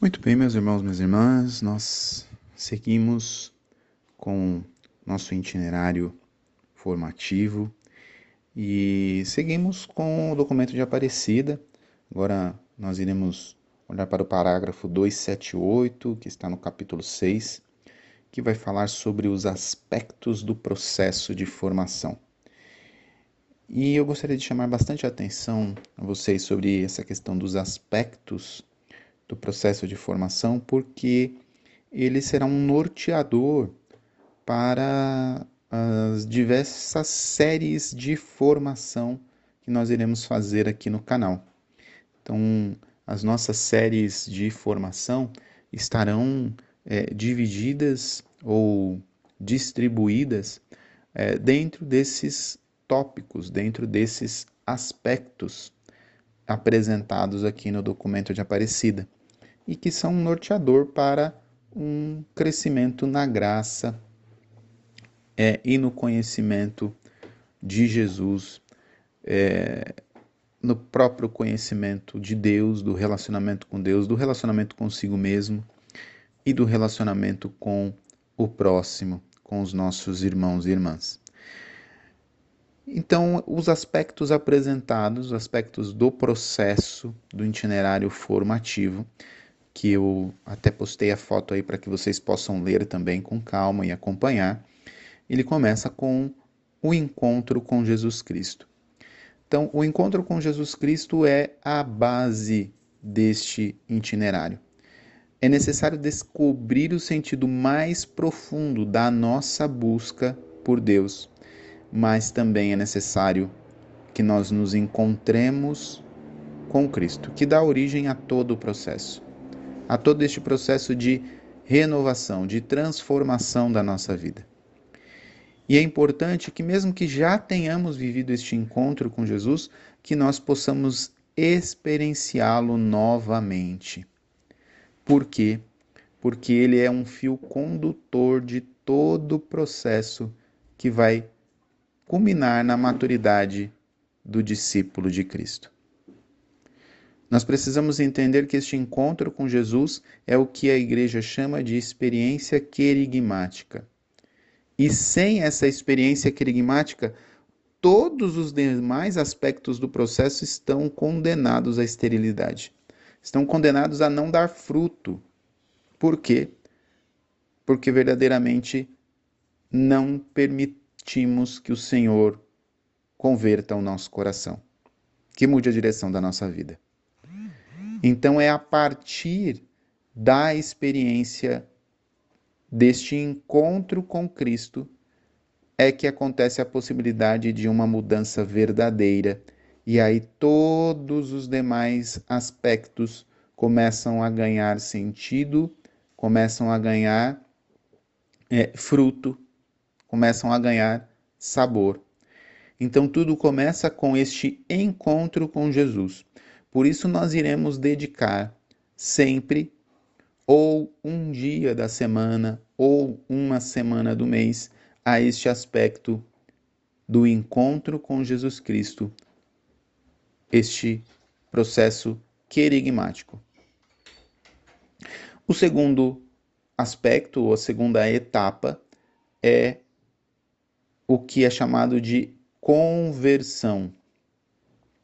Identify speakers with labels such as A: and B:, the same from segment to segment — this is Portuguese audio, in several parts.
A: Muito bem, meus irmãos, minhas irmãs, nós seguimos com nosso itinerário formativo e seguimos com o documento de Aparecida. Agora nós iremos olhar para o parágrafo 278, que está no capítulo 6, que vai falar sobre os aspectos do processo de formação. E eu gostaria de chamar bastante atenção a vocês sobre essa questão dos aspectos do processo de formação, porque ele será um norteador para as diversas séries de formação que nós iremos fazer aqui no canal. Então, as nossas séries de formação estarão é, divididas ou distribuídas é, dentro desses tópicos, dentro desses aspectos apresentados aqui no documento de Aparecida e que são um norteador para um crescimento na graça é, e no conhecimento de Jesus, é, no próprio conhecimento de Deus, do relacionamento com Deus, do relacionamento consigo mesmo e do relacionamento com o próximo, com os nossos irmãos e irmãs. Então, os aspectos apresentados, os aspectos do processo do itinerário formativo, que eu até postei a foto aí para que vocês possam ler também com calma e acompanhar. Ele começa com o encontro com Jesus Cristo. Então, o encontro com Jesus Cristo é a base deste itinerário. É necessário descobrir o sentido mais profundo da nossa busca por Deus, mas também é necessário que nós nos encontremos com Cristo, que dá origem a todo o processo a todo este processo de renovação, de transformação da nossa vida. E é importante que, mesmo que já tenhamos vivido este encontro com Jesus, que nós possamos experienciá-lo novamente. Por quê? Porque ele é um fio condutor de todo o processo que vai culminar na maturidade do discípulo de Cristo. Nós precisamos entender que este encontro com Jesus é o que a igreja chama de experiência querigmática. E sem essa experiência querigmática, todos os demais aspectos do processo estão condenados à esterilidade. Estão condenados a não dar fruto. Por quê? Porque verdadeiramente não permitimos que o Senhor converta o nosso coração, que mude a direção da nossa vida. Então é a partir da experiência deste encontro com Cristo é que acontece a possibilidade de uma mudança verdadeira e aí todos os demais aspectos começam a ganhar sentido, começam a ganhar é, fruto, começam a ganhar sabor. Então tudo começa com este encontro com Jesus. Por isso, nós iremos dedicar sempre, ou um dia da semana, ou uma semana do mês, a este aspecto do encontro com Jesus Cristo, este processo querigmático. O segundo aspecto, ou a segunda etapa, é o que é chamado de conversão.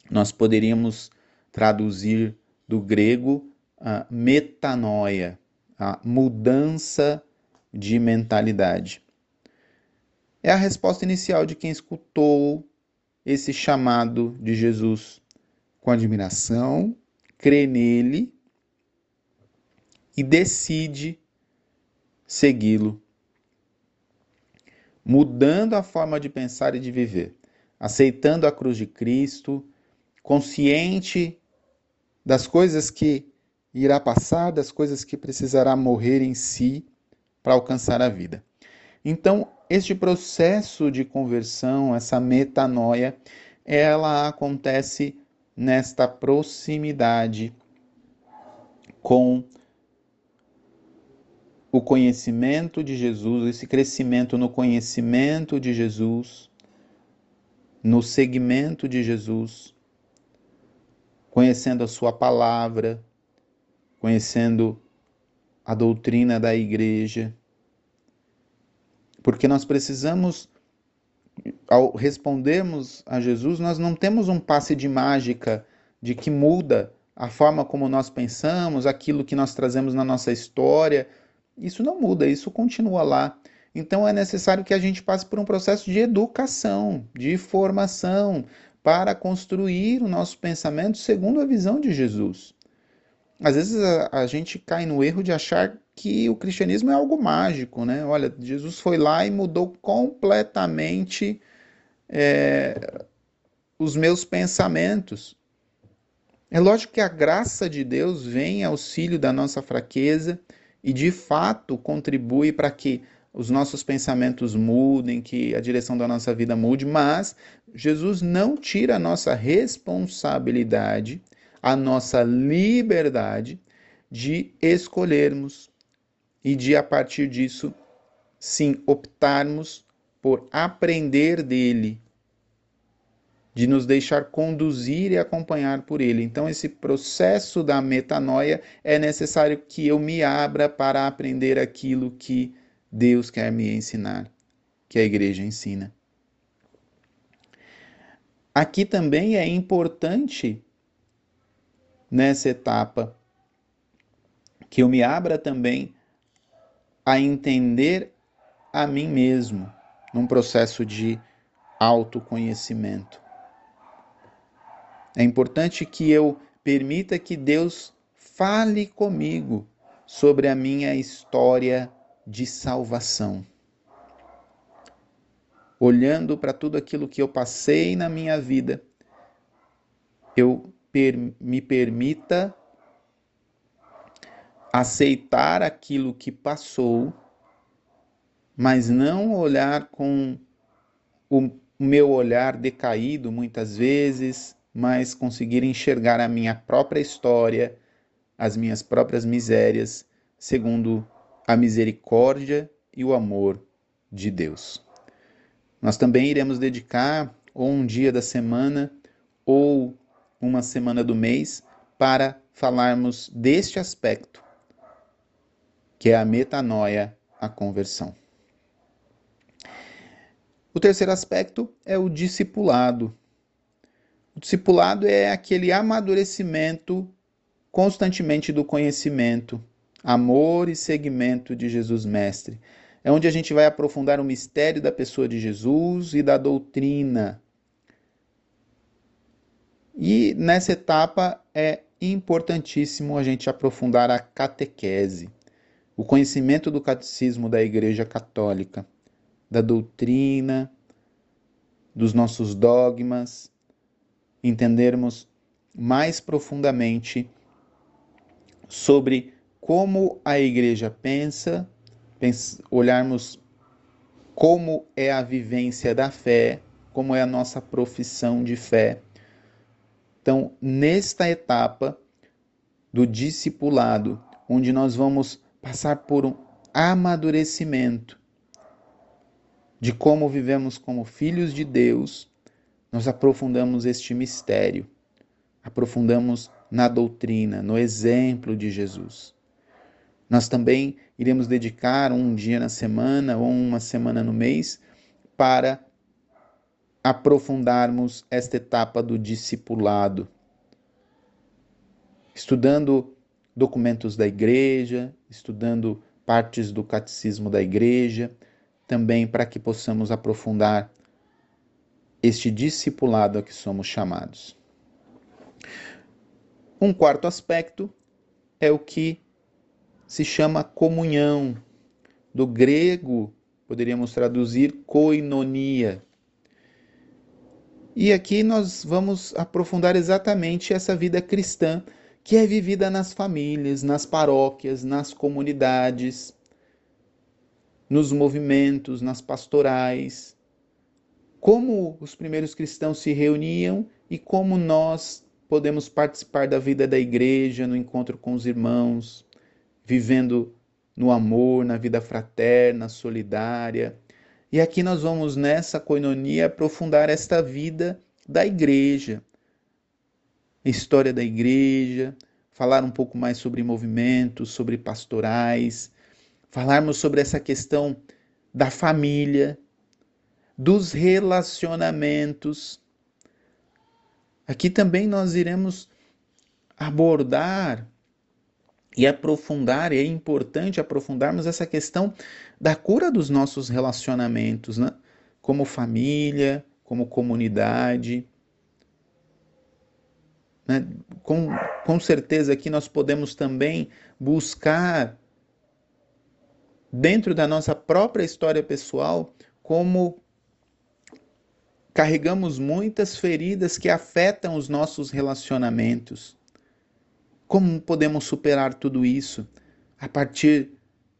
A: Nós poderíamos traduzir do grego a metanoia, a mudança de mentalidade. É a resposta inicial de quem escutou esse chamado de Jesus. Com admiração, crê nele e decide segui-lo, mudando a forma de pensar e de viver, aceitando a cruz de Cristo, consciente das coisas que irá passar, das coisas que precisará morrer em si para alcançar a vida. Então, este processo de conversão, essa metanoia, ela acontece nesta proximidade com o conhecimento de Jesus, esse crescimento no conhecimento de Jesus, no segmento de Jesus, conhecendo a Sua palavra, conhecendo a doutrina da igreja. Porque nós precisamos, ao respondermos a Jesus, nós não temos um passe de mágica de que muda a forma como nós pensamos, aquilo que nós trazemos na nossa história. Isso não muda, isso continua lá. Então é necessário que a gente passe por um processo de educação, de formação, para construir o nosso pensamento segundo a visão de Jesus. Às vezes a, a, gente cai no erro de achar que o cristianismo é algo mágico, né? Olha, Jesus foi lá e mudou completamente é, os meus pensamentos. É lógico que a graça de Deus vem auxílio da nossa fraqueza e de fato contribui para que os nossos pensamentos mudem, que a direção da nossa vida mude, mas Jesus não tira a nossa responsabilidade, a nossa liberdade de escolhermos e de, a partir disso, sim, optarmos por aprender dele, de nos deixar conduzir e acompanhar por ele. Então, esse processo da metanoia é necessário que eu me abra para aprender aquilo que Deus quer me ensinar, que a igreja ensina. Aqui também é importante, nessa etapa, que eu me abra também a entender a mim mesmo, num processo de autoconhecimento. É importante que eu permita que Deus fale comigo sobre a minha história de salvação. Olhando para tudo aquilo que eu passei na minha vida, eu me permita aceitar aquilo que passou, mas não olhar com o meu olhar decaído muitas vezes, mas conseguir enxergar a minha própria história, as minhas próprias misérias, segundo a misericórdia e o amor de Deus. Nós também iremos dedicar ou um dia da semana ou uma semana do mês para falarmos deste aspecto, que é a metanoia, a conversão. O terceiro aspecto é o discipulado. O discipulado é aquele amadurecimento constantemente do conhecimento, amor e seguimento de Jesus Mestre. É onde a gente vai aprofundar o mistério da pessoa de Jesus e da doutrina. E nessa etapa é importantíssimo a gente aprofundar a catequese, o conhecimento do catecismo da Igreja Católica, da doutrina, dos nossos dogmas, entendermos mais profundamente sobre como a igreja pensa, olharmos como é a vivência da fé, como é a nossa profissão de fé. Então, nesta etapa do discipulado, onde nós vamos passar por um amadurecimento de como vivemos como filhos de Deus, nós aprofundamos este mistério, aprofundamos na doutrina, no exemplo de Jesus. Nós também iremos dedicar um dia na semana ou uma semana no mês para aprofundarmos esta etapa do discipulado, estudando documentos da igreja, estudando partes do catecismo da igreja, também para que possamos aprofundar este discipulado a que somos chamados. Um quarto aspecto é o que se chama comunhão. Do grego, poderíamos traduzir koinonia. E aqui nós vamos aprofundar exatamente essa vida cristã que é vivida nas famílias, nas paróquias, nas comunidades, nos movimentos, nas pastorais. Como os primeiros cristãos se reuniam e como nós podemos participar da vida da igreja, no encontro com os irmãos, vivendo no amor, na vida fraterna, solidária. E aqui nós vamos nessa coinonia aprofundar esta vida da igreja, história da igreja, falar um pouco mais sobre movimentos, sobre pastorais, falarmos sobre essa questão da família, dos relacionamentos. Aqui também nós iremos abordar e aprofundar, e é importante aprofundarmos essa questão da cura dos nossos relacionamentos, né? como família, como comunidade. Né? Com, com certeza aqui nós podemos também buscar, dentro da nossa própria história pessoal, como carregamos muitas feridas que afetam os nossos relacionamentos. Como podemos superar tudo isso? A partir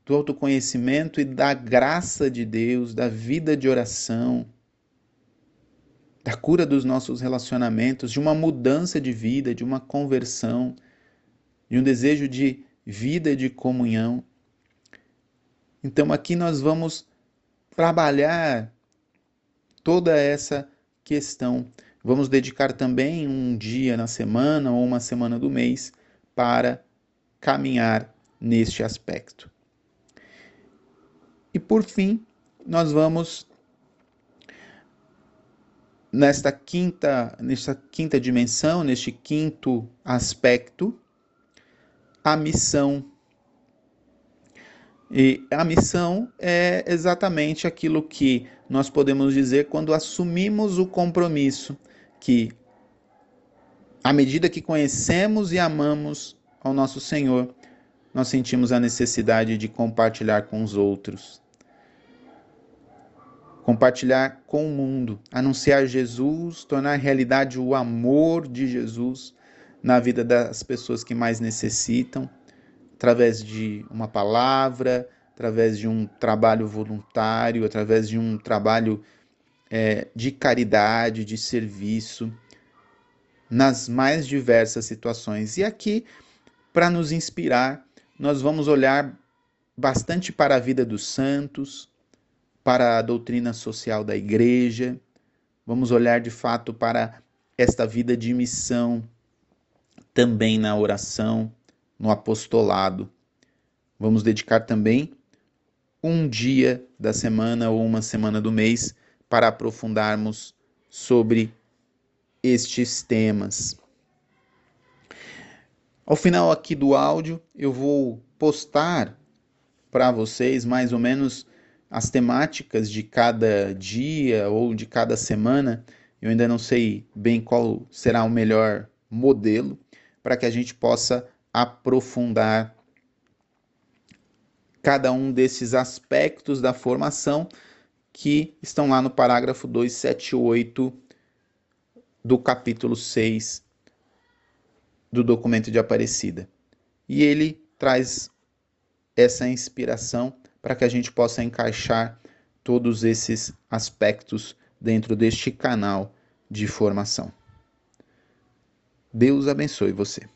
A: do autoconhecimento e da graça de Deus, da vida de oração, da cura dos nossos relacionamentos, de uma mudança de vida, de uma conversão, de um desejo de vida e de comunhão. Então aqui nós vamos trabalhar toda essa questão. Vamos dedicar também um dia na semana ou uma semana do mês para caminhar neste aspecto. E por fim, nós vamos nesta quinta, nesta quinta dimensão, neste quinto aspecto, a missão. E a missão é exatamente aquilo que nós podemos dizer quando assumimos o compromisso que à medida que conhecemos e amamos ao nosso Senhor, nós sentimos a necessidade de compartilhar com os outros. Compartilhar com o mundo, anunciar Jesus, tornar realidade o amor de Jesus na vida das pessoas que mais necessitam, através de uma palavra, através de um trabalho voluntário, através de um trabalho é, de caridade, de serviço nas mais diversas situações. E aqui, para nos inspirar, nós vamos olhar bastante para a vida dos santos, para a doutrina social da igreja, vamos olhar de fato para esta vida de missão também na oração, no apostolado. Vamos dedicar também um dia da semana ou uma semana do mês para aprofundarmos sobre estes temas. Ao final aqui do áudio, eu vou postar para vocês mais ou menos as temáticas de cada dia ou de cada semana. Eu ainda não sei bem qual será o melhor modelo para que a gente possa aprofundar cada um desses aspectos da formação que estão lá no parágrafo 278 do capítulo 6 do documento de Aparecida. E ele traz essa inspiração para que a gente possa encaixar todos esses aspectos dentro deste canal de formação. Deus abençoe você.